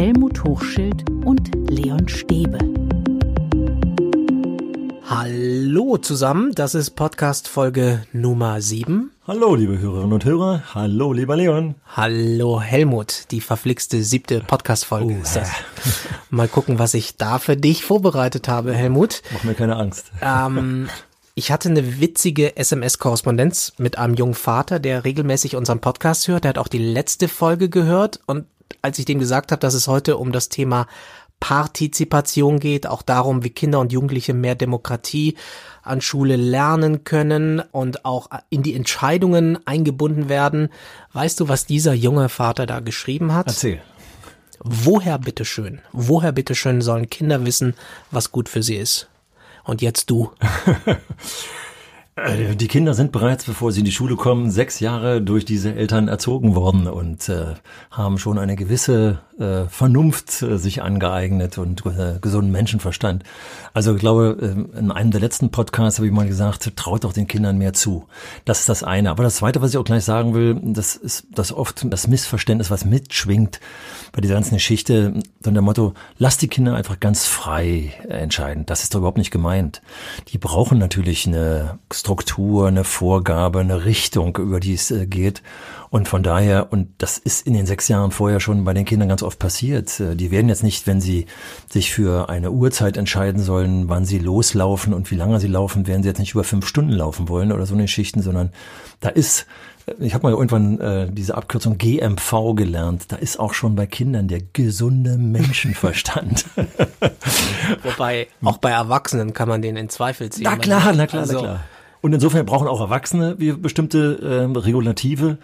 Helmut Hochschild und Leon Stäbe. Hallo zusammen, das ist Podcast Folge Nummer 7. Hallo, liebe Hörerinnen und Hörer. Hallo, lieber Leon. Hallo Helmut, die verflixte siebte Podcast-Folge Oh, ist das. Mal gucken, was ich da für dich vorbereitet habe, Helmut. Mach mir keine Angst. Ähm, ich hatte eine witzige SMS-Korrespondenz mit einem jungen Vater, der regelmäßig unseren Podcast hört. Der hat auch die letzte Folge gehört und als ich dem gesagt habe, dass es heute um das Thema Partizipation geht, auch darum, wie Kinder und Jugendliche mehr Demokratie an Schule lernen können und auch in die Entscheidungen eingebunden werden. Weißt du, was dieser junge Vater da geschrieben hat? Erzähl. Woher bitteschön? Woher bitteschön sollen Kinder wissen, was gut für sie ist? Und jetzt du. Äh, Die Kinder sind bereits, bevor sie in die Schule kommen, sechs Jahre durch diese Eltern erzogen worden und äh, haben schon eine gewisse äh, Vernunft äh, sich angeeignet und äh, gesunden Menschenverstand. Also ich glaube, äh, in einem der letzten Podcasts habe ich mal gesagt, traut doch den Kindern mehr zu. Das ist das eine. Aber das zweite, was ich auch gleich sagen will, das ist das oft das Missverständnis, was mitschwingt bei dieser ganzen Geschichte, dann der Motto, lass die Kinder einfach ganz frei entscheiden. Das ist doch überhaupt nicht gemeint. Die brauchen natürlich eine Struktur, eine Vorgabe, eine Richtung, über die es äh, geht. Und von daher, und das ist in den sechs Jahren vorher schon bei den Kindern ganz oft passiert. Äh, Die werden jetzt nicht, wenn sie sich für eine Uhrzeit entscheiden sollen, wann sie loslaufen und wie lange sie laufen, werden sie jetzt nicht über fünf Stunden laufen wollen oder so eine Geschichten, sondern da ist, äh, ich habe mal irgendwann äh, diese Abkürzung GMV gelernt, da ist auch schon bei Kindern der gesunde Menschenverstand. Wobei, auch bei Erwachsenen kann man den in Zweifel ziehen. Na klar, na klar, Also, na klar. Und insofern brauchen auch Erwachsene wie bestimmte äh, Regulative.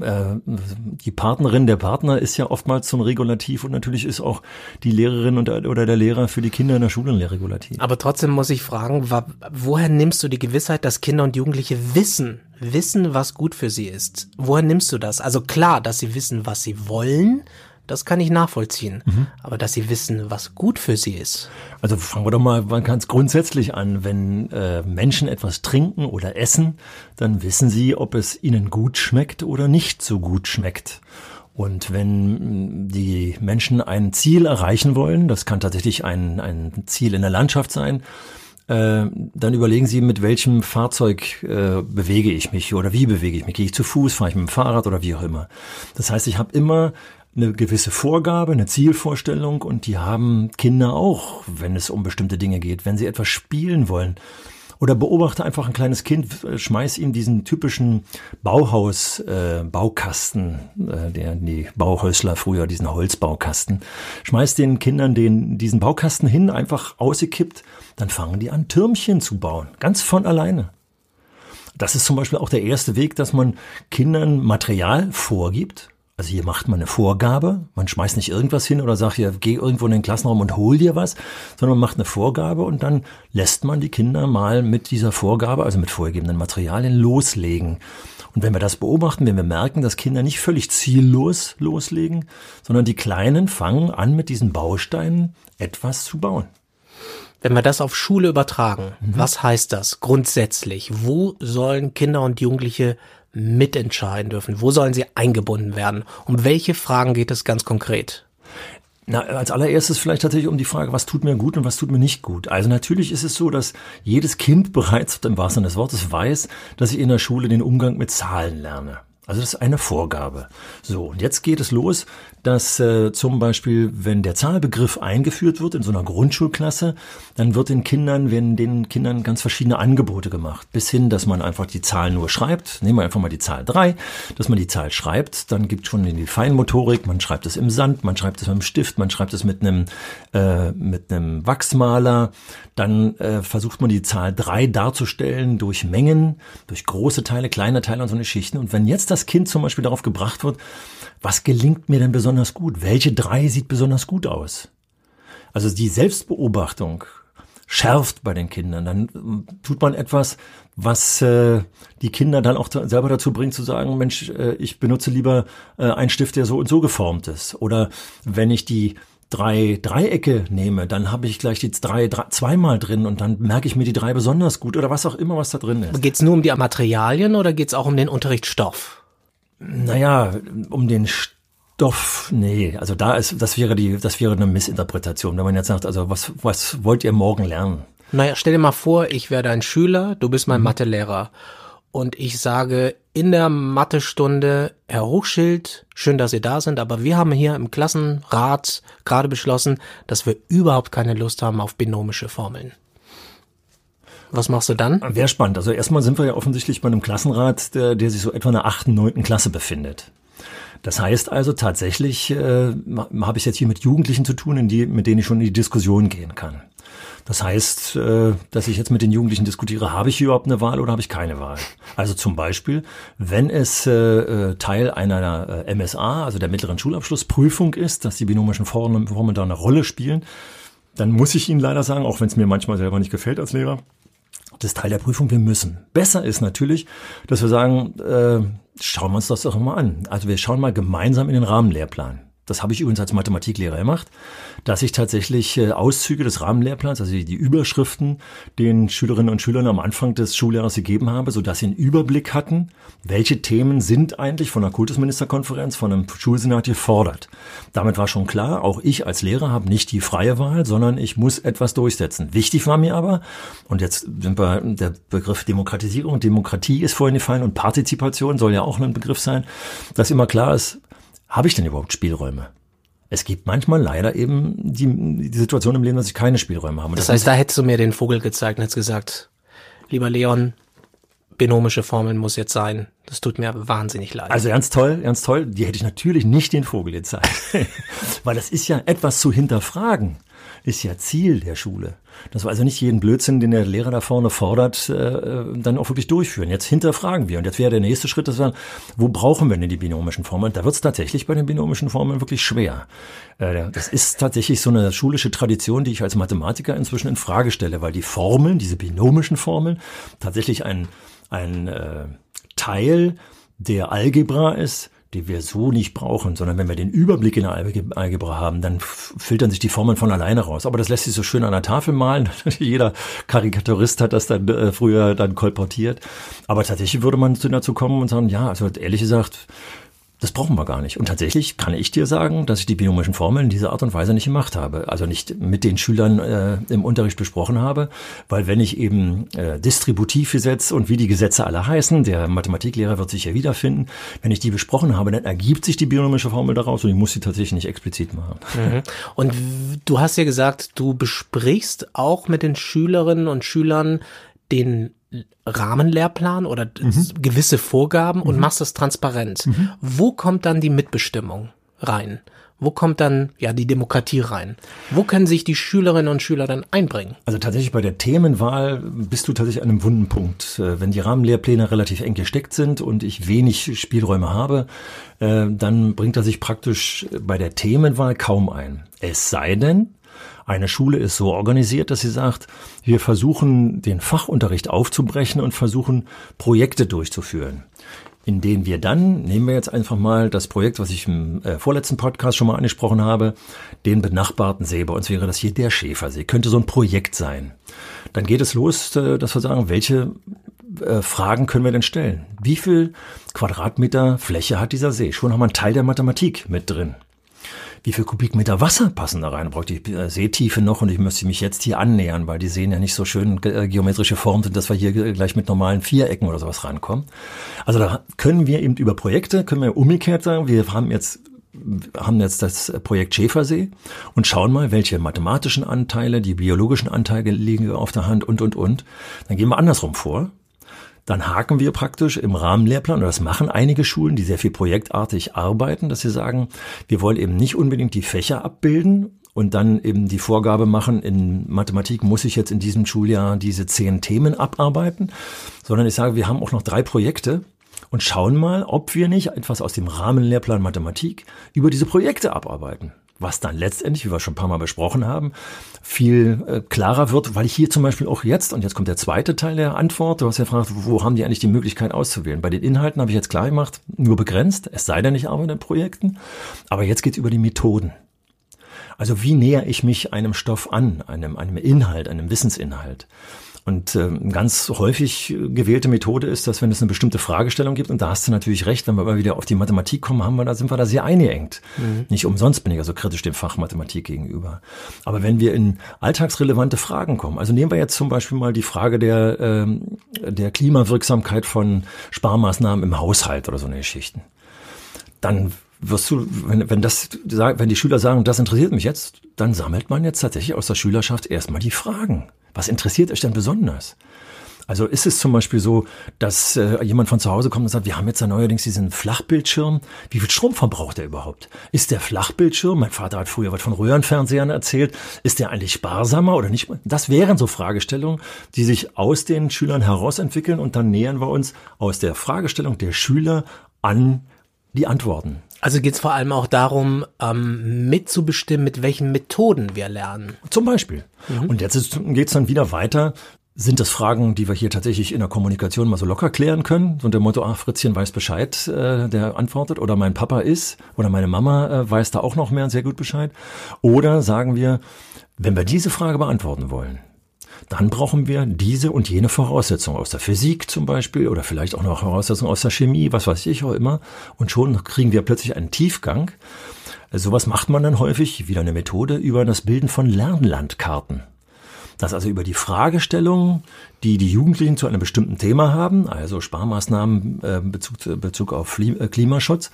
Äh, die Partnerin, der Partner ist ja oftmals so ein Regulativ und natürlich ist auch die Lehrerin und, oder der Lehrer für die Kinder in der Schule ein Regulativ. Aber trotzdem muss ich fragen, wa- woher nimmst du die Gewissheit, dass Kinder und Jugendliche wissen, wissen, was gut für sie ist? Woher nimmst du das? Also klar, dass sie wissen, was sie wollen, das kann ich nachvollziehen. Mhm. Aber dass sie wissen, was gut für sie ist. Also fangen wir doch mal ganz grundsätzlich an. Wenn äh, Menschen etwas trinken oder essen, dann wissen sie, ob es ihnen gut schmeckt oder nicht so gut schmeckt. Und wenn mh, die Menschen ein Ziel erreichen wollen, das kann tatsächlich ein, ein Ziel in der Landschaft sein, äh, dann überlegen Sie, mit welchem Fahrzeug äh, bewege ich mich oder wie bewege ich mich. Gehe ich zu Fuß, fahre ich mit dem Fahrrad oder wie auch immer. Das heißt, ich habe immer eine gewisse Vorgabe, eine Zielvorstellung und die haben Kinder auch, wenn es um bestimmte Dinge geht. Wenn sie etwas spielen wollen, oder beobachte einfach ein kleines Kind, schmeiß ihm diesen typischen Bauhaus äh, Baukasten, äh, der die Bauhäusler früher diesen Holzbaukasten, schmeiß den Kindern den diesen Baukasten hin, einfach ausgekippt, dann fangen die an Türmchen zu bauen, ganz von alleine. Das ist zum Beispiel auch der erste Weg, dass man Kindern Material vorgibt. Also hier macht man eine Vorgabe, man schmeißt nicht irgendwas hin oder sagt hier, geh irgendwo in den Klassenraum und hol dir was, sondern man macht eine Vorgabe und dann lässt man die Kinder mal mit dieser Vorgabe, also mit vorgegebenen Materialien, loslegen. Und wenn wir das beobachten, wenn wir merken, dass Kinder nicht völlig ziellos loslegen, sondern die Kleinen fangen an, mit diesen Bausteinen etwas zu bauen. Wenn wir das auf Schule übertragen, Mhm. was heißt das grundsätzlich? Wo sollen Kinder und Jugendliche mitentscheiden dürfen? Wo sollen sie eingebunden werden? Um welche Fragen geht es ganz konkret? Na, als allererstes vielleicht tatsächlich um die Frage, was tut mir gut und was tut mir nicht gut. Also natürlich ist es so, dass jedes Kind bereits im wahrsten Sinne des Wortes weiß, dass ich in der Schule den Umgang mit Zahlen lerne. Also das ist eine Vorgabe. So, und jetzt geht es los, dass äh, zum Beispiel, wenn der Zahlbegriff eingeführt wird in so einer Grundschulklasse, dann wird den Kindern, werden den Kindern ganz verschiedene Angebote gemacht. Bis hin, dass man einfach die Zahl nur schreibt. Nehmen wir einfach mal die Zahl drei, dass man die Zahl schreibt. Dann gibt schon die Feinmotorik, man schreibt es im Sand, man schreibt es mit einem Stift, man schreibt es mit einem, äh, mit einem Wachsmaler. Dann äh, versucht man die Zahl drei darzustellen durch Mengen, durch große Teile, kleine Teile und so eine Schichten. Und wenn jetzt das Kind zum Beispiel darauf gebracht wird, was gelingt mir denn besonders gut? Welche drei sieht besonders gut aus? Also die Selbstbeobachtung schärft bei den Kindern. Dann ähm, tut man etwas, was äh, die Kinder dann auch selber dazu bringt zu sagen, Mensch, äh, ich benutze lieber äh, einen Stift, der so und so geformt ist. Oder wenn ich die drei Dreiecke nehme, dann habe ich gleich die drei, drei zweimal drin und dann merke ich mir die drei besonders gut oder was auch immer, was da drin ist. Geht es nur um die Materialien oder geht es auch um den Unterrichtsstoff? Naja, um den Stoff, nee, also da ist, das wäre die, das wäre eine Missinterpretation, wenn man jetzt sagt, also was, was wollt ihr morgen lernen? Naja, stell dir mal vor, ich werde ein Schüler, du bist mein Mhm. Mathelehrer. Und ich sage in der Mathestunde, Herr Hochschild, schön, dass Sie da sind, aber wir haben hier im Klassenrat gerade beschlossen, dass wir überhaupt keine Lust haben auf binomische Formeln. Was machst du dann? Wäre spannend. Also erstmal sind wir ja offensichtlich bei einem Klassenrat, der, der sich so etwa in der achten, neunten Klasse befindet. Das heißt also tatsächlich, äh, habe ich jetzt hier mit Jugendlichen zu tun, in die, mit denen ich schon in die Diskussion gehen kann. Das heißt, äh, dass ich jetzt mit den Jugendlichen diskutiere, habe ich überhaupt eine Wahl oder habe ich keine Wahl? Also zum Beispiel, wenn es äh, äh, Teil einer äh, MSA, also der mittleren Schulabschlussprüfung ist, dass die binomischen Formeln, Formeln da eine Rolle spielen, dann muss ich Ihnen leider sagen, auch wenn es mir manchmal selber nicht gefällt als Lehrer, das ist Teil der Prüfung, wir müssen. Besser ist natürlich, dass wir sagen, äh, schauen wir uns das doch mal an. Also wir schauen mal gemeinsam in den Rahmenlehrplan. Das habe ich übrigens als Mathematiklehrer gemacht, dass ich tatsächlich äh, Auszüge des Rahmenlehrplans, also die Überschriften, den Schülerinnen und Schülern am Anfang des Schuljahres gegeben habe, sodass sie einen Überblick hatten, welche Themen sind eigentlich von der Kultusministerkonferenz, von einem Schulsenat gefordert. Damit war schon klar, auch ich als Lehrer habe nicht die freie Wahl, sondern ich muss etwas durchsetzen. Wichtig war mir aber, und jetzt sind wir, der Begriff Demokratisierung, Demokratie ist vorhin gefallen und Partizipation soll ja auch ein Begriff sein, dass immer klar ist, habe ich denn überhaupt Spielräume? Es gibt manchmal leider eben die, die Situation im Leben, dass ich keine Spielräume habe. Und Das heißt, da hättest du mir den Vogel gezeigt und hättest gesagt, lieber Leon, binomische Formeln muss jetzt sein. Das tut mir wahnsinnig leid. Also ganz toll, ganz toll. Die hätte ich natürlich nicht den Vogel gezeigt. Weil das ist ja etwas zu hinterfragen. Ist ja Ziel der Schule. Das war also nicht jeden Blödsinn, den der Lehrer da vorne fordert, äh, dann auch wirklich durchführen. Jetzt hinterfragen wir. Und jetzt wäre der nächste Schritt, dass wir, wo brauchen wir denn die binomischen Formeln? Da wird es tatsächlich bei den binomischen Formeln wirklich schwer. Äh, das ist tatsächlich so eine schulische Tradition, die ich als Mathematiker inzwischen in Frage stelle, weil die Formeln, diese binomischen Formeln, tatsächlich ein, ein äh, Teil der Algebra ist, die wir so nicht brauchen, sondern wenn wir den Überblick in der Algebra haben, dann filtern sich die Formeln von alleine raus. Aber das lässt sich so schön an der Tafel malen. Jeder Karikaturist hat das dann äh, früher dann kolportiert. Aber tatsächlich würde man dazu kommen und sagen, ja, also ehrlich gesagt, das brauchen wir gar nicht. Und tatsächlich kann ich dir sagen, dass ich die binomischen Formeln in dieser Art und Weise nicht gemacht habe. Also nicht mit den Schülern äh, im Unterricht besprochen habe, weil wenn ich eben äh, Distributivgesetz und wie die Gesetze alle heißen, der Mathematiklehrer wird sich ja wiederfinden, wenn ich die besprochen habe, dann ergibt sich die binomische Formel daraus und ich muss sie tatsächlich nicht explizit machen. Mhm. Und du hast ja gesagt, du besprichst auch mit den Schülerinnen und Schülern den Rahmenlehrplan oder mhm. gewisse Vorgaben und mhm. machst das transparent. Mhm. Wo kommt dann die Mitbestimmung rein? Wo kommt dann ja die Demokratie rein? Wo können sich die Schülerinnen und Schüler dann einbringen? Also tatsächlich bei der Themenwahl bist du tatsächlich an einem wunden Punkt. Wenn die Rahmenlehrpläne relativ eng gesteckt sind und ich wenig Spielräume habe, dann bringt er sich praktisch bei der Themenwahl kaum ein. Es sei denn, eine Schule ist so organisiert, dass sie sagt, wir versuchen den Fachunterricht aufzubrechen und versuchen Projekte durchzuführen in denen wir dann, nehmen wir jetzt einfach mal das Projekt, was ich im äh, vorletzten Podcast schon mal angesprochen habe, den benachbarten See. Bei uns wäre das hier der Schäfersee. Könnte so ein Projekt sein. Dann geht es los, äh, dass wir sagen, welche äh, Fragen können wir denn stellen? Wie viel Quadratmeter Fläche hat dieser See? Schon haben wir einen Teil der Mathematik mit drin wie viel Kubikmeter Wasser passen da rein? Braucht die Seetiefe noch? Und ich müsste mich jetzt hier annähern, weil die Seen ja nicht so schön äh, geometrische Form sind, dass wir hier gleich mit normalen Vierecken oder sowas rankommen. Also da können wir eben über Projekte, können wir umgekehrt sagen, wir haben jetzt haben jetzt das Projekt Schäfersee und schauen mal, welche mathematischen Anteile, die biologischen Anteile liegen auf der Hand und, und, und. Dann gehen wir andersrum vor dann haken wir praktisch im Rahmenlehrplan, und das machen einige Schulen, die sehr viel projektartig arbeiten, dass sie sagen, wir wollen eben nicht unbedingt die Fächer abbilden und dann eben die Vorgabe machen, in Mathematik muss ich jetzt in diesem Schuljahr diese zehn Themen abarbeiten, sondern ich sage, wir haben auch noch drei Projekte, und schauen mal, ob wir nicht etwas aus dem Rahmenlehrplan Mathematik über diese Projekte abarbeiten was dann letztendlich, wie wir schon ein paar Mal besprochen haben, viel äh, klarer wird, weil ich hier zum Beispiel auch jetzt, und jetzt kommt der zweite Teil der Antwort, du hast ja gefragt, wo haben die eigentlich die Möglichkeit auszuwählen? Bei den Inhalten habe ich jetzt klar gemacht, nur begrenzt, es sei denn, ich arbeite in Projekten, aber jetzt geht es über die Methoden. Also wie näher ich mich einem Stoff an, einem, einem Inhalt, einem Wissensinhalt? Und äh, ganz häufig gewählte Methode ist, dass wenn es eine bestimmte Fragestellung gibt, und da hast du natürlich recht, wenn wir mal wieder auf die Mathematik kommen, haben wir, da sind wir da sehr eingeengt. Mhm. Nicht umsonst bin ich also kritisch dem Fach Mathematik gegenüber. Aber wenn wir in alltagsrelevante Fragen kommen, also nehmen wir jetzt zum Beispiel mal die Frage der, ähm, der Klimawirksamkeit von Sparmaßnahmen im Haushalt oder so eine Geschichten, dann wirst du, wenn, wenn das, wenn die Schüler sagen, das interessiert mich jetzt, dann sammelt man jetzt tatsächlich aus der Schülerschaft erstmal die Fragen. Was interessiert euch denn besonders? Also ist es zum Beispiel so, dass äh, jemand von zu Hause kommt und sagt, wir haben jetzt ja neuerdings diesen Flachbildschirm. Wie viel Strom verbraucht er überhaupt? Ist der Flachbildschirm, mein Vater hat früher was von Röhrenfernsehern erzählt, ist der eigentlich sparsamer oder nicht? Das wären so Fragestellungen, die sich aus den Schülern herausentwickeln und dann nähern wir uns aus der Fragestellung der Schüler an die Antworten. Also geht es vor allem auch darum, ähm, mitzubestimmen, mit welchen Methoden wir lernen. Zum Beispiel. Mhm. Und jetzt geht es dann wieder weiter. Sind das Fragen, die wir hier tatsächlich in der Kommunikation mal so locker klären können? So der Motto, ach, Fritzchen weiß Bescheid, äh, der antwortet. Oder mein Papa ist, oder meine Mama äh, weiß da auch noch mehr und sehr gut Bescheid. Oder sagen wir, wenn wir diese Frage beantworten wollen, dann brauchen wir diese und jene Voraussetzung aus der Physik zum Beispiel oder vielleicht auch noch Voraussetzungen aus der Chemie, was weiß ich auch immer. Und schon kriegen wir plötzlich einen Tiefgang. Sowas macht man dann häufig, wieder eine Methode, über das Bilden von Lernlandkarten. Das also über die Fragestellungen, die die Jugendlichen zu einem bestimmten Thema haben, also Sparmaßnahmen äh, Bezug, Bezug auf äh, Klimaschutz,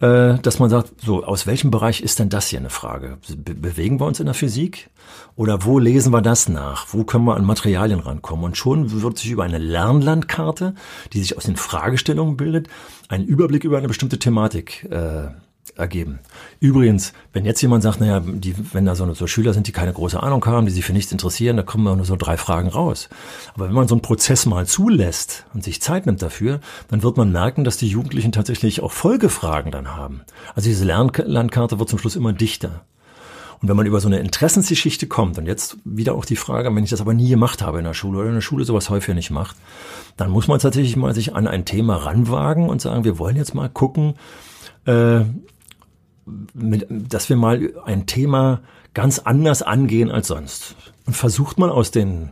äh, dass man sagt, so, aus welchem Bereich ist denn das hier eine Frage? Be bewegen wir uns in der Physik? Oder wo lesen wir das nach? Wo können wir an Materialien rankommen? Und schon wird sich über eine Lernlandkarte, die sich aus den Fragestellungen bildet, ein Überblick über eine bestimmte Thematik äh, ergeben. Übrigens, wenn jetzt jemand sagt, naja, die, wenn da so, so Schüler sind, die keine große Ahnung haben, die sich für nichts interessieren, da kommen nur so drei Fragen raus. Aber wenn man so einen Prozess mal zulässt und sich Zeit nimmt dafür, dann wird man merken, dass die Jugendlichen tatsächlich auch Folgefragen dann haben. Also diese Lernlandkarte wird zum Schluss immer dichter. Und wenn man über so eine Interessensgeschichte kommt, und jetzt wieder auch die Frage, wenn ich das aber nie gemacht habe in der Schule oder in der Schule sowas häufiger nicht macht, dann muss man tatsächlich mal sich an ein Thema ranwagen und sagen, wir wollen jetzt mal gucken, äh, mit, dass wir mal ein Thema ganz anders angehen als sonst. Und versucht mal aus den,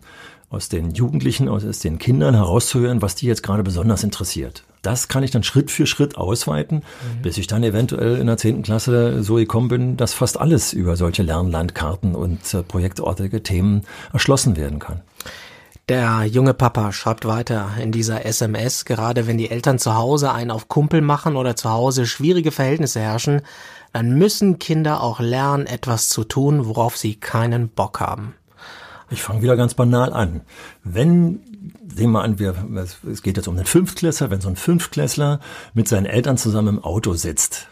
aus den Jugendlichen, aus den Kindern herauszuhören, was die jetzt gerade besonders interessiert. Das kann ich dann Schritt für Schritt ausweiten, mhm. bis ich dann eventuell in der zehnten Klasse so gekommen bin, dass fast alles über solche Lernlandkarten und äh, projektortige Themen erschlossen werden kann. Der junge Papa schreibt weiter in dieser SMS, gerade wenn die Eltern zu Hause einen auf Kumpel machen oder zu Hause schwierige Verhältnisse herrschen, dann müssen Kinder auch lernen, etwas zu tun, worauf sie keinen Bock haben. Ich fange wieder ganz banal an. Wenn, sehen wir an, wir, es geht jetzt um den Fünftklässler, wenn so ein Fünftklässler mit seinen Eltern zusammen im Auto sitzt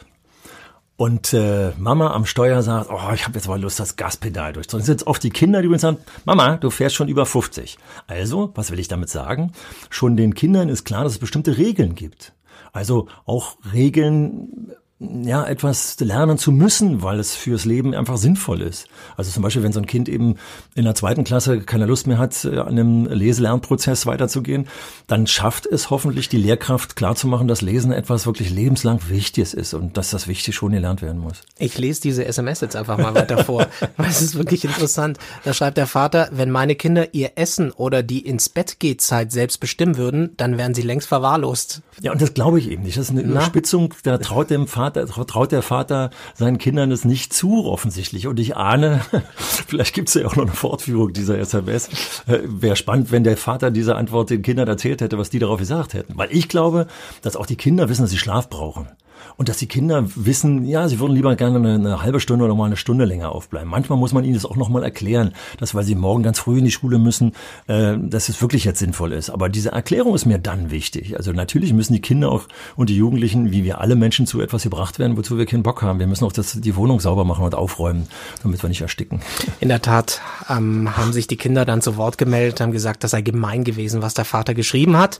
und äh, Mama am Steuer sagt, oh, ich habe jetzt mal Lust, das Gaspedal durchzudrücken. Das sind jetzt oft die Kinder, die übrigens sagen, Mama, du fährst schon über 50. Also, was will ich damit sagen? Schon den Kindern ist klar, dass es bestimmte Regeln gibt. Also auch Regeln ja, etwas lernen zu müssen, weil es fürs Leben einfach sinnvoll ist. Also zum Beispiel, wenn so ein Kind eben in der zweiten Klasse keine Lust mehr hat, äh, an einem Leselernprozess weiterzugehen, dann schafft es hoffentlich die Lehrkraft klarzumachen, dass Lesen etwas wirklich lebenslang Wichtiges ist und dass das wichtig schon gelernt werden muss. Ich lese diese SMS jetzt einfach mal weiter vor, weil es ist wirklich interessant. Da schreibt der Vater, wenn meine Kinder ihr Essen oder die ins Bett geht Zeit selbst bestimmen würden, dann wären sie längst verwahrlost. Ja, und das glaube ich eben nicht. Das ist eine Überspitzung, da traut dem Vater Vater, traut der Vater seinen Kindern es nicht zu, offensichtlich. Und ich ahne, vielleicht gibt es ja auch noch eine Fortführung dieser SMS. Äh, Wäre spannend, wenn der Vater diese Antwort den Kindern erzählt hätte, was die darauf gesagt hätten. Weil ich glaube, dass auch die Kinder wissen, dass sie Schlaf brauchen und dass die Kinder wissen, ja, sie würden lieber gerne eine, eine, halbe Stunde oder mal eine Stunde länger aufbleiben. Manchmal muss man ihnen das auch nochmal erklären, dass weil sie morgen ganz früh in die Schule müssen, äh, dass es wirklich jetzt sinnvoll ist. Aber diese Erklärung ist mir dann wichtig. Also natürlich müssen die Kinder auch und die Jugendlichen, wie wir alle Menschen, zu etwas gebracht werden, wozu wir keinen Bock haben. Wir müssen auch das, die Wohnung sauber machen und aufräumen, damit wir nicht ersticken. In der Tat ähm, haben sich die Kinder dann zu Wort gemeldet, haben gesagt, das sei gemein gewesen, was der Vater geschrieben hat.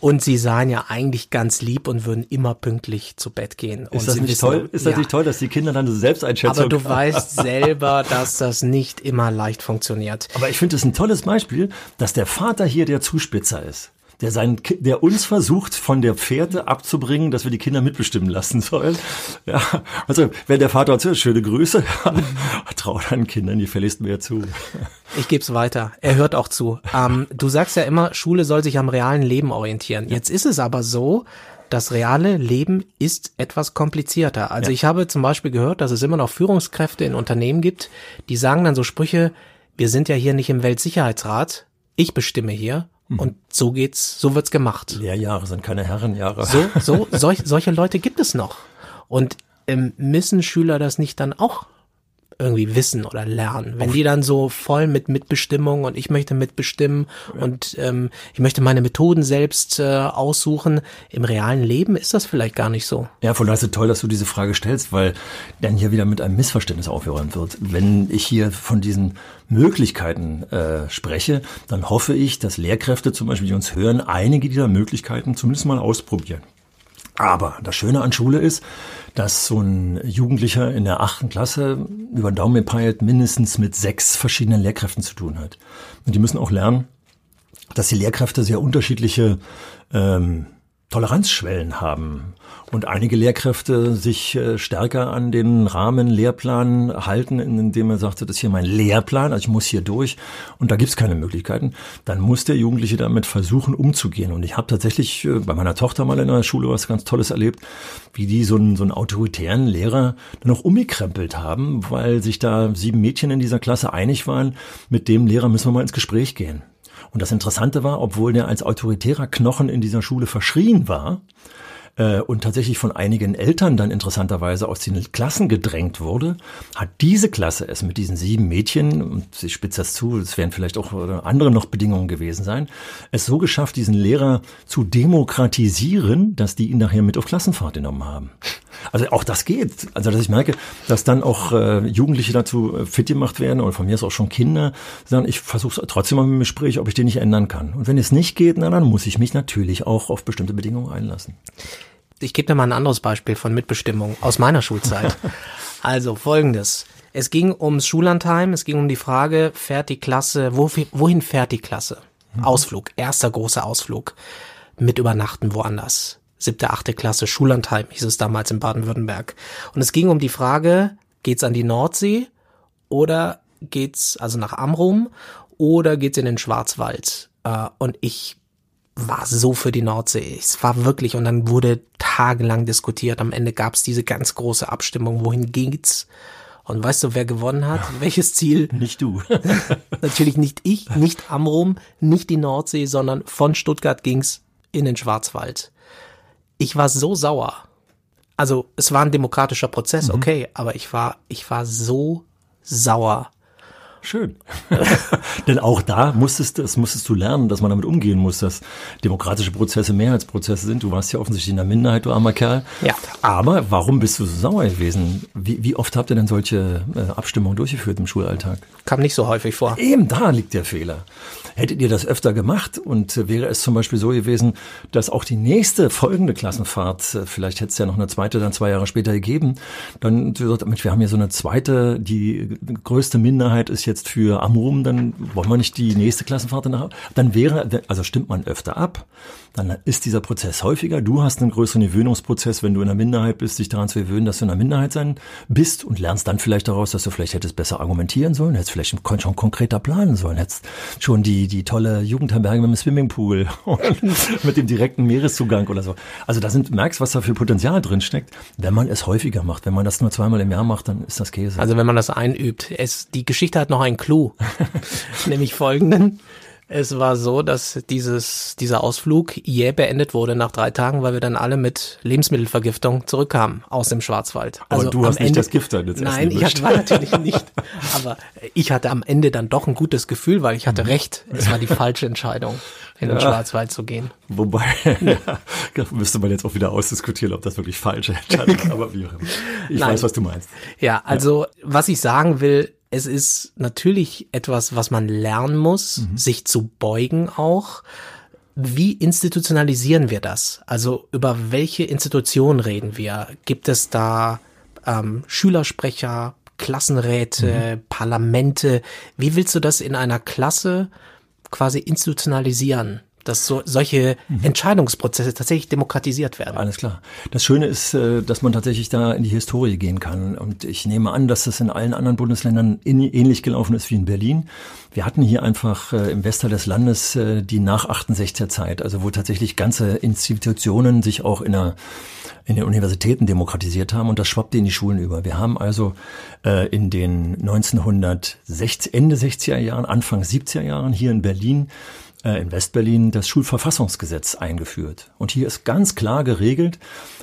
Und sie seien ja eigentlich ganz lieb und würden immer pünktlich zu Bett gehen. Ist das nicht wissen, toll? Ist das ja. nicht toll, dass die Kinder dann eine Selbsteinschätzung Aber du haben? weißt selber, dass das nicht immer leicht funktioniert. Aber ich finde es ein tolles Beispiel, dass der Vater hier der Zuspitzer ist. Der, sein, der uns versucht, von der Pferde abzubringen, dass wir die Kinder mitbestimmen lassen sollen. Ja, also wenn der Vater erzählt, schöne Grüße, ja, traut deinen Kindern die gefälligst mehr zu. Ich gebe es weiter. Er hört auch zu. Ähm, du sagst ja immer, Schule soll sich am realen Leben orientieren. Jetzt ist es aber so, das reale Leben ist etwas komplizierter. Also ja. ich habe zum Beispiel gehört, dass es immer noch Führungskräfte in Unternehmen gibt, die sagen dann so Sprüche, wir sind ja hier nicht im Weltsicherheitsrat, ich bestimme hier. Und so geht's, so wird's gemacht. Lehrjahre sind keine Herrenjahre. So, so, solch, solche Leute gibt es noch. Und ähm, müssen Schüler das nicht dann auch irgendwie wissen oder lernen. Wenn die dann so voll mit Mitbestimmung und ich möchte mitbestimmen ja. und ähm, ich möchte meine Methoden selbst äh, aussuchen, im realen Leben ist das vielleicht gar nicht so. Ja, von daher ist es toll, dass du diese Frage stellst, weil dann hier wieder mit einem Missverständnis aufgeräumt wird. Wenn ich hier von diesen Möglichkeiten äh, spreche, dann hoffe ich, dass Lehrkräfte zum Beispiel, die uns hören, einige dieser Möglichkeiten zumindest mal ausprobieren. Aber das Schöne an Schule ist, dass so ein Jugendlicher in der achten Klasse über den Daumen gepeilt mindestens mit sechs verschiedenen Lehrkräften zu tun hat. Und die müssen auch lernen, dass die Lehrkräfte sehr unterschiedliche ähm, Toleranzschwellen haben und einige Lehrkräfte sich äh, stärker an den Rahmenlehrplan halten, indem er sagt, das ist hier mein Lehrplan, also ich muss hier durch und da gibt's keine Möglichkeiten, dann muss der Jugendliche damit versuchen umzugehen. Und ich habe tatsächlich äh, bei meiner Tochter mal in der Schule was ganz Tolles erlebt, wie die so einen, so einen autoritären Lehrer dann auch umgekrempelt haben, weil sich da sieben Mädchen in dieser Klasse einig waren, mit dem Lehrer müssen wir mal ins Gespräch gehen. Und das Interessante war, obwohl der als autoritärer Knochen in dieser Schule verschrien war, äh, und tatsächlich von einigen Eltern dann interessanterweise aus den Klassen gedrängt wurde, hat diese Klasse es mit diesen sieben Mädchen, und sie spitzt das zu, es werden vielleicht auch andere noch Bedingungen gewesen sein, es so geschafft, diesen Lehrer zu demokratisieren, dass die ihn nachher mit auf Klassenfahrt genommen haben. Also auch das geht. Also dass ich merke, dass dann auch äh, Jugendliche dazu äh, fit gemacht werden oder von mir ist auch schon Kinder, sagen, ich versuche trotzdem mal im Gespräch, ob ich den nicht ändern kann. Und wenn es nicht geht, na, dann muss ich mich natürlich auch auf bestimmte Bedingungen einlassen ich gebe dir mal ein anderes Beispiel von Mitbestimmung aus meiner Schulzeit. also folgendes. Es ging ums Schullandheim, es ging um die Frage, fährt die Klasse, wohin fährt die Klasse? Mhm. Ausflug, erster großer Ausflug. Mit Übernachten woanders. Siebte, achte Klasse, Schullandheim hieß es damals in Baden-Württemberg. Und es ging um die Frage, geht's an die Nordsee oder geht's also nach Amrum oder geht's in den Schwarzwald? Äh, und ich war so für die Nordsee. Es war wirklich, und dann wurde tagelang diskutiert. Am Ende gab es diese ganz große Abstimmung, wohin ging's? Und weißt du, wer gewonnen hat? Welches Ziel? Nicht du. Natürlich nicht ich, nicht Amrum, nicht die Nordsee, sondern von Stuttgart ging's in den Schwarzwald. Ich war so sauer. Also, es war ein demokratischer Prozess, mhm. okay, aber ich war, ich war so sauer Schön. Denn auch da musstest, das musstest du lernen, dass man damit umgehen muss, dass demokratische Prozesse Mehrheitsprozesse sind. Du warst ja offensichtlich in der Minderheit, du armer Kerl. Ja. Aber warum bist du so sauer gewesen? Wie, wie oft habt ihr denn solche äh, Abstimmungen durchgeführt im Schulalltag? Kam nicht so häufig vor. Eben da liegt der Fehler. Hättet ihr das öfter gemacht und wäre es zum Beispiel so gewesen, dass auch die nächste folgende Klassenfahrt, äh, vielleicht hätte es ja noch eine zweite dann zwei Jahre später gegeben, dann, wir haben hier so eine zweite, die größte Minderheit ist jetzt für Amrum, dann wollen wir nicht die nächste Klassenfahrt danach. Dann wäre, also stimmt man öfter ab, dann ist dieser Prozess häufiger. Du hast einen größeren Gewöhnungsprozess, wenn du in der Minderheit bist, dich daran zu gewöhnen, dass du in der Minderheit sein bist und lernst dann vielleicht daraus, dass du vielleicht hättest besser argumentieren sollen, hättest vielleicht schon konkreter planen sollen, hättest schon die, die tolle Jugendherberge mit dem Swimmingpool und mit dem direkten Meereszugang oder so. Also da sind, merkst, was da für Potenzial drin steckt, wenn man es häufiger macht. Wenn man das nur zweimal im Jahr macht, dann ist das Käse. Also wenn man das einübt. Es, die Geschichte hat noch einen Clou, nämlich folgenden. Es war so, dass dieses, dieser Ausflug jäh beendet wurde nach drei Tagen, weil wir dann alle mit Lebensmittelvergiftung zurückkamen aus dem Schwarzwald. Aber also du hast nicht das Gift dann jetzt Nein, ich hatte, war natürlich nicht. Aber ich hatte am Ende dann doch ein gutes Gefühl, weil ich hatte mhm. recht. Es war die falsche Entscheidung, in ja. den Schwarzwald zu gehen. Wobei, ja, müsste man jetzt auch wieder ausdiskutieren, ob das wirklich falsche Entscheidung ist. Aber wie auch immer. Ich Nein. weiß, was du meinst. Ja, also ja. was ich sagen will, es ist natürlich etwas, was man lernen muss, mhm. sich zu beugen auch. Wie institutionalisieren wir das? Also über welche Institutionen reden wir? Gibt es da ähm, Schülersprecher, Klassenräte, mhm. Parlamente? Wie willst du das in einer Klasse quasi institutionalisieren? Dass so, solche mhm. Entscheidungsprozesse tatsächlich demokratisiert werden. Alles klar. Das Schöne ist, äh, dass man tatsächlich da in die Historie gehen kann. Und ich nehme an, dass das in allen anderen Bundesländern ähnlich gelaufen ist wie in Berlin. Wir hatten hier einfach äh, im Westen des Landes äh, die nach 68er Zeit, also wo tatsächlich ganze Institutionen sich auch in der in den Universitäten demokratisiert haben und das schwappte in die Schulen über. Wir haben also äh, in den 1960, Ende 60er Jahren, Anfang 70er Jahren hier in Berlin in Westberlin das Schulverfassungsgesetz eingeführt. Und hier ist ganz klar geregelt,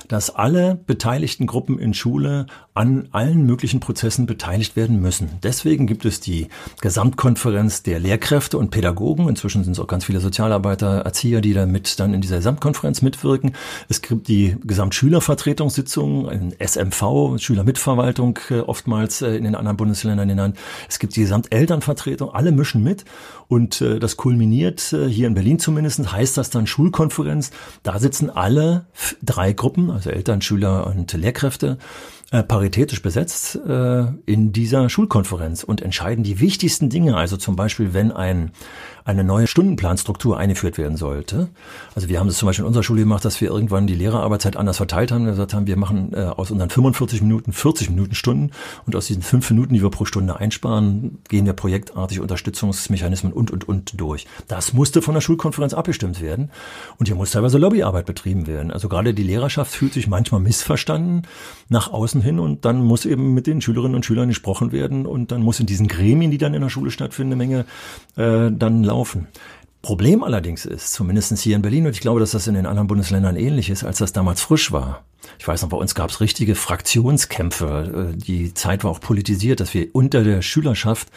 dass alle beteiligten Gruppen in Schule an allen möglichen Prozessen beteiligt werden müssen. Deswegen gibt es die Gesamtkonferenz der Lehrkräfte und Pädagogen. Inzwischen sind es auch ganz viele Sozialarbeiter, Erzieher, die damit dann in dieser Gesamtkonferenz mitwirken. Es gibt die Gesamtschülervertretungssitzung, ein SMV, Schülermitverwaltung äh, oftmals äh, in den anderen Bundesländern genannt. Es gibt die Gesamtelternvertretung, alle mischen mit und äh, das kulminiert hier in Berlin zumindest, heißt das dann Schulkonferenz. Da sitzen alle drei Gruppen, also Eltern, Schüler und Lehrkräfte, äh, paritätisch besetzt äh, in dieser Schulkonferenz und entscheiden die wichtigsten Dinge. Also zum Beispiel, wenn ein eine neue Stundenplanstruktur eingeführt werden sollte. Also wir haben es zum Beispiel in unserer Schule gemacht, dass wir irgendwann die Lehrerarbeitszeit anders verteilt haben. Wir gesagt haben, wir machen äh, aus unseren 45 Minuten 40 Minuten Stunden und aus diesen fünf Minuten, die wir pro Stunde einsparen, gehen wir projektartig Unterstützungsmechanismen und, und, und durch. Das musste von der Schulkonferenz abgestimmt werden und hier muss teilweise Lobbyarbeit betrieben werden. Also gerade die Lehrerschaft fühlt sich manchmal missverstanden nach außen hin und dann muss eben mit den Schülerinnen und Schülern gesprochen werden und dann muss in diesen Gremien, die dann in der Schule stattfinden, eine Menge äh, dann laufen. Problem allerdings ist, zumindest hier in Berlin, und ich glaube, dass das in den anderen Bundesländern ähnlich ist, als das damals frisch war, ich weiß noch, bei uns gab es richtige Fraktionskämpfe. Äh, die Zeit war auch politisiert, dass wir unter der Schülerschaft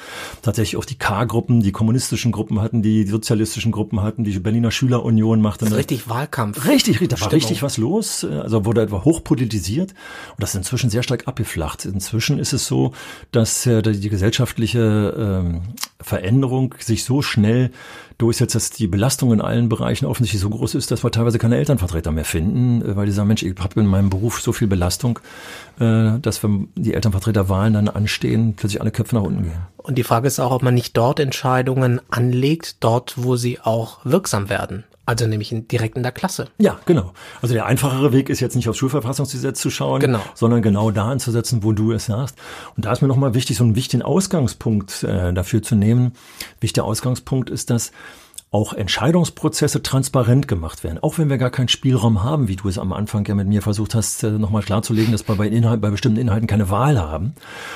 tatsächlich auch die K-Gruppen, die kommunistischen Gruppen hatten, die sozialistischen Gruppen hatten, die Berliner Schülerunion machte. Das ist richtig Wahlkampf. Richtig, richtig, da war richtig was los. Äh, also wurde etwa hochpolitisiert und das ist inzwischen sehr stark abgeflacht. Inzwischen ist es so, dass äh, die gesellschaftliche ähm, Veränderung sich so schnell durchsetzt, dass die Belastung in allen Bereichen offensichtlich so groß ist, dass wir teilweise keine Elternvertreter mehr finden, weil dieser Mensch, ich habe in meinem Beruf so viel Belastung, äh, dass wenn die Elternvertreterwahlen dann anstehen, plötzlich alle Köpfe nach unten gehen. Und die Frage ist auch, ob man nicht dort Entscheidungen anlegt, dort, wo sie auch wirksam werden. Also nämlich in, direkt in der Klasse. Ja, genau. Also der einfachere Weg ist jetzt nicht aufs Schulverfassungsgesetz zu schauen, genau. sondern genau da anzusetzen, wo du es sagst. Und da ist mir nochmal wichtig, so einen wichtigen Ausgangspunkt äh, dafür zu nehmen. Wichtiger Ausgangspunkt ist, dass auch Entscheidungsprozesse transparent gemacht werden. Auch wenn wir gar keinen Spielraum haben, wie du es am Anfang ja mit mir versucht hast, äh, nochmal klarzulegen, dass wir bei, Inhalt, bei bestimmten Inhalten keine Wahl haben,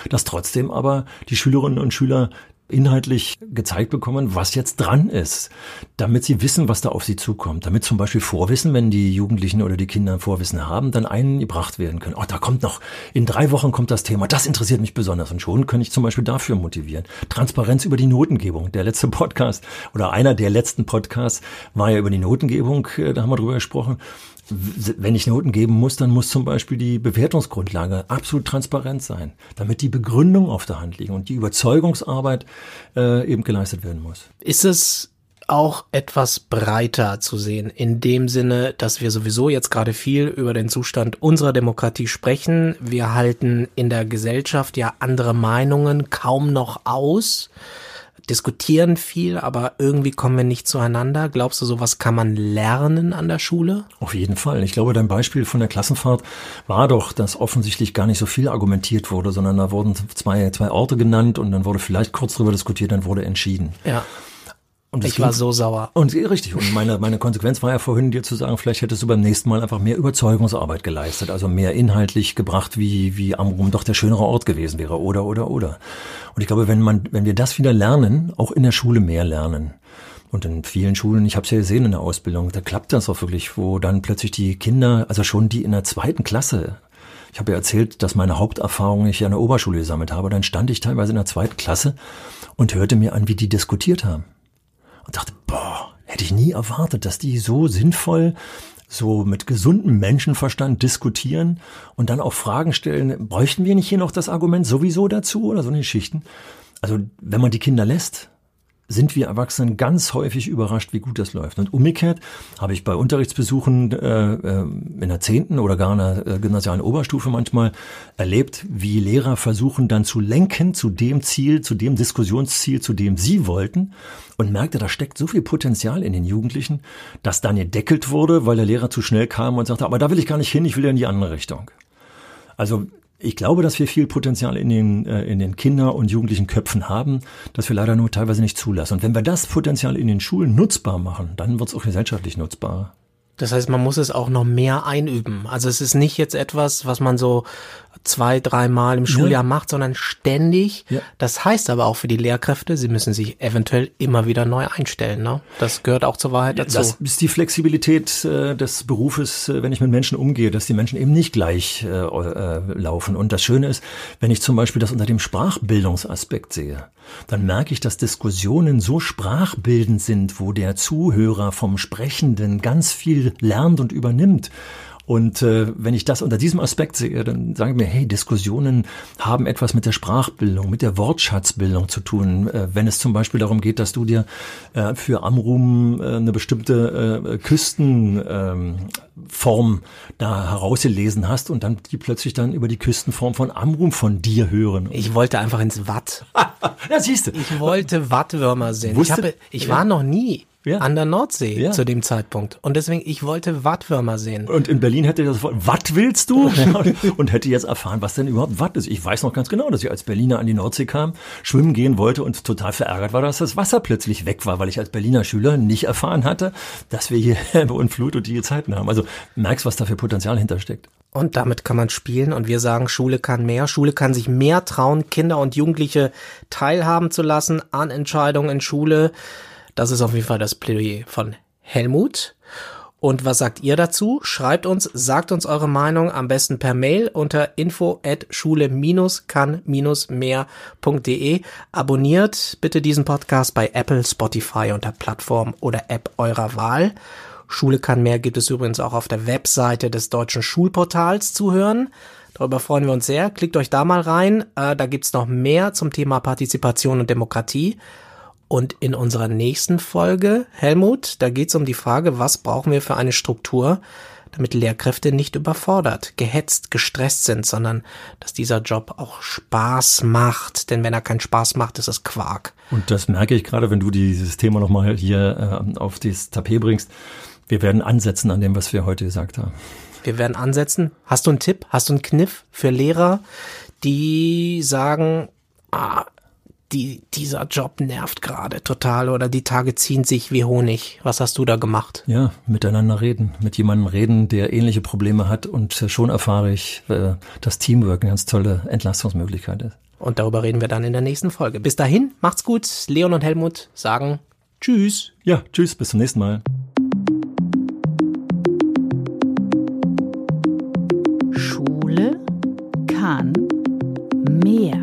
dass trotzdem aber die Schülerinnen und Schüler inhaltlich gezeigt bekommen, was jetzt dran ist, damit sie wissen, was da auf sie zukommt, damit zum Beispiel Vorwissen, wenn die Jugendlichen oder die Kinder Vorwissen haben, dann eingebracht werden können. Oh, da kommt noch, in drei Wochen kommt das Thema, das interessiert mich besonders und schon kann ich zum Beispiel dafür motivieren. Transparenz über die Notengebung. Der letzte Podcast oder einer der letzten Podcasts war ja über die Notengebung, äh, da haben wir drüber gesprochen wenn ich Noten geben muss, dann muss zum Beispiel die Bewertungsgrundlage absolut transparent sein, damit die Begründung auf der Hand liegen und die Überzeugungsarbeit äh, eben geleistet werden muss. Ist es auch etwas breiter zu sehen, in dem Sinne, dass wir sowieso jetzt gerade viel über den Zustand unserer Demokratie sprechen. Wir halten in der Gesellschaft ja andere Meinungen kaum noch aus diskutieren viel, aber irgendwie kommen wir nicht zueinander. Glaubst du, sowas kann man lernen an der Schule? Auf jeden Fall. Ich glaube, dein Beispiel von der Klassenfahrt war doch, dass offensichtlich gar nicht so viel argumentiert wurde, sondern da wurden zwei, zwei Orte genannt und dann wurde vielleicht kurz drüber diskutiert, dann wurde entschieden. Ja. Und ich war so sauer. Und richtig. Und meine, meine Konsequenz war ja vorhin dir zu sagen, vielleicht hättest du beim nächsten Mal einfach mehr Überzeugungsarbeit geleistet, also mehr inhaltlich gebracht, wie, wie Amrum doch der schönere Ort gewesen wäre, oder, oder, oder. Und ich glaube, wenn man, wenn wir das wieder lernen, auch in der Schule mehr lernen, und in vielen Schulen, ich habe es ja gesehen in der Ausbildung, da klappt das auch wirklich, wo dann plötzlich die Kinder, also schon die in der zweiten Klasse, ich habe ja erzählt, dass meine Haupterfahrung ich an der Oberschule gesammelt habe, dann stand ich teilweise in der zweiten Klasse und hörte mir an, wie die diskutiert haben und dachte, boah, hätte ich nie erwartet, dass die so sinnvoll so mit gesundem Menschenverstand diskutieren und dann auch Fragen stellen, bräuchten wir nicht hier noch das Argument sowieso dazu oder so eine Geschichten? Also wenn man die Kinder lässt, sind wir Erwachsenen ganz häufig überrascht, wie gut das läuft. Und umgekehrt habe ich bei Unterrichtsbesuchen äh, äh in der zehnten oder gar in der äh, gymnasialen Oberstufe manchmal erlebt, wie Lehrer versuchen dann zu lenken zu dem Ziel, zu dem Diskussionsziel, zu dem sie wollten und merkte, da steckt so viel Potenzial in den Jugendlichen, dass dann gedeckelt wurde, weil der Lehrer zu schnell kam und sagte, aber da will ich gar nicht hin, ich will ja in die andere Richtung. Also ich glaube, dass wir viel Potenzial in den, äh, in den Kinder- und jugendlichen Köpfen haben, das wir leider nur teilweise nicht zulassen. Und wenn wir das Potenzial in den Schulen nutzbar machen, dann wird es auch gesellschaftlich nutzbar. Das heißt, man muss es auch noch mehr einüben. Also es ist nicht jetzt etwas, was man so zwei, dreimal im Schuljahr ja. macht, sondern ständig. Ja. Das heißt aber auch für die Lehrkräfte, sie müssen sich eventuell immer wieder neu einstellen. Ne? Das gehört auch zur Wahrheit dazu. Das ist die Flexibilität äh, des Berufes, äh, wenn ich mit Menschen umgehe, dass die Menschen eben nicht gleich äh, äh, laufen. Und das Schöne ist, wenn ich zum Beispiel das unter dem Sprachbildungsaspekt sehe, dann merke ich, dass Diskussionen so sprachbildend sind, wo der Zuhörer vom Sprechenden ganz viel lernt und übernimmt. Und äh, wenn ich das unter diesem Aspekt sehe, dann sage ich mir, hey, Diskussionen haben etwas mit der Sprachbildung, mit der Wortschatzbildung zu tun. Äh, wenn es zum Beispiel darum geht, dass du dir äh, für Amrum äh, eine bestimmte äh, Küstenform ähm, da herausgelesen hast und dann die plötzlich dann über die Küstenform von Amrum von dir hören. Ich wollte einfach ins Watt. ja, siehst du. Ich wollte Wattwürmer sehen. Wusste, ich, habe, ich war noch nie ja. an der Nordsee ja. zu dem Zeitpunkt. Und deswegen, ich wollte Wattwürmer sehen. Und in Berlin hätte er sofort, Watt willst du? und hätte jetzt erfahren, was denn überhaupt Watt ist. Ich weiß noch ganz genau, dass ich als Berliner an die Nordsee kam, schwimmen gehen wollte und total verärgert war, dass das Wasser plötzlich weg war, weil ich als Berliner Schüler nicht erfahren hatte, dass wir hier bei und Flut und die Zeiten haben. Also merkst, was da für Potenzial hintersteckt. Und damit kann man spielen und wir sagen, Schule kann mehr. Schule kann sich mehr trauen, Kinder und Jugendliche teilhaben zu lassen an Entscheidungen in Schule. Das ist auf jeden Fall das Plädoyer von Helmut. Und was sagt ihr dazu? Schreibt uns, sagt uns eure Meinung am besten per Mail unter info at schule-kann-mehr.de. Abonniert bitte diesen Podcast bei Apple, Spotify unter Plattform oder App eurer Wahl. Schule kann mehr gibt es übrigens auch auf der Webseite des deutschen Schulportals zu hören. Darüber freuen wir uns sehr. Klickt euch da mal rein. Äh, da gibt's noch mehr zum Thema Partizipation und Demokratie. Und in unserer nächsten Folge, Helmut, da geht es um die Frage, was brauchen wir für eine Struktur, damit Lehrkräfte nicht überfordert, gehetzt, gestresst sind, sondern dass dieser Job auch Spaß macht. Denn wenn er keinen Spaß macht, ist es Quark. Und das merke ich gerade, wenn du dieses Thema nochmal hier äh, auf das Tapet bringst. Wir werden ansetzen an dem, was wir heute gesagt haben. Wir werden ansetzen. Hast du einen Tipp? Hast du einen Kniff für Lehrer, die sagen, ah, die, dieser Job nervt gerade total oder die Tage ziehen sich wie Honig. Was hast du da gemacht? Ja, miteinander reden, mit jemandem reden, der ähnliche Probleme hat und schon erfahre ich, äh, dass Teamwork eine ganz tolle Entlastungsmöglichkeit ist. Und darüber reden wir dann in der nächsten Folge. Bis dahin, macht's gut. Leon und Helmut sagen Tschüss. Ja, tschüss, bis zum nächsten Mal. Schule kann mehr.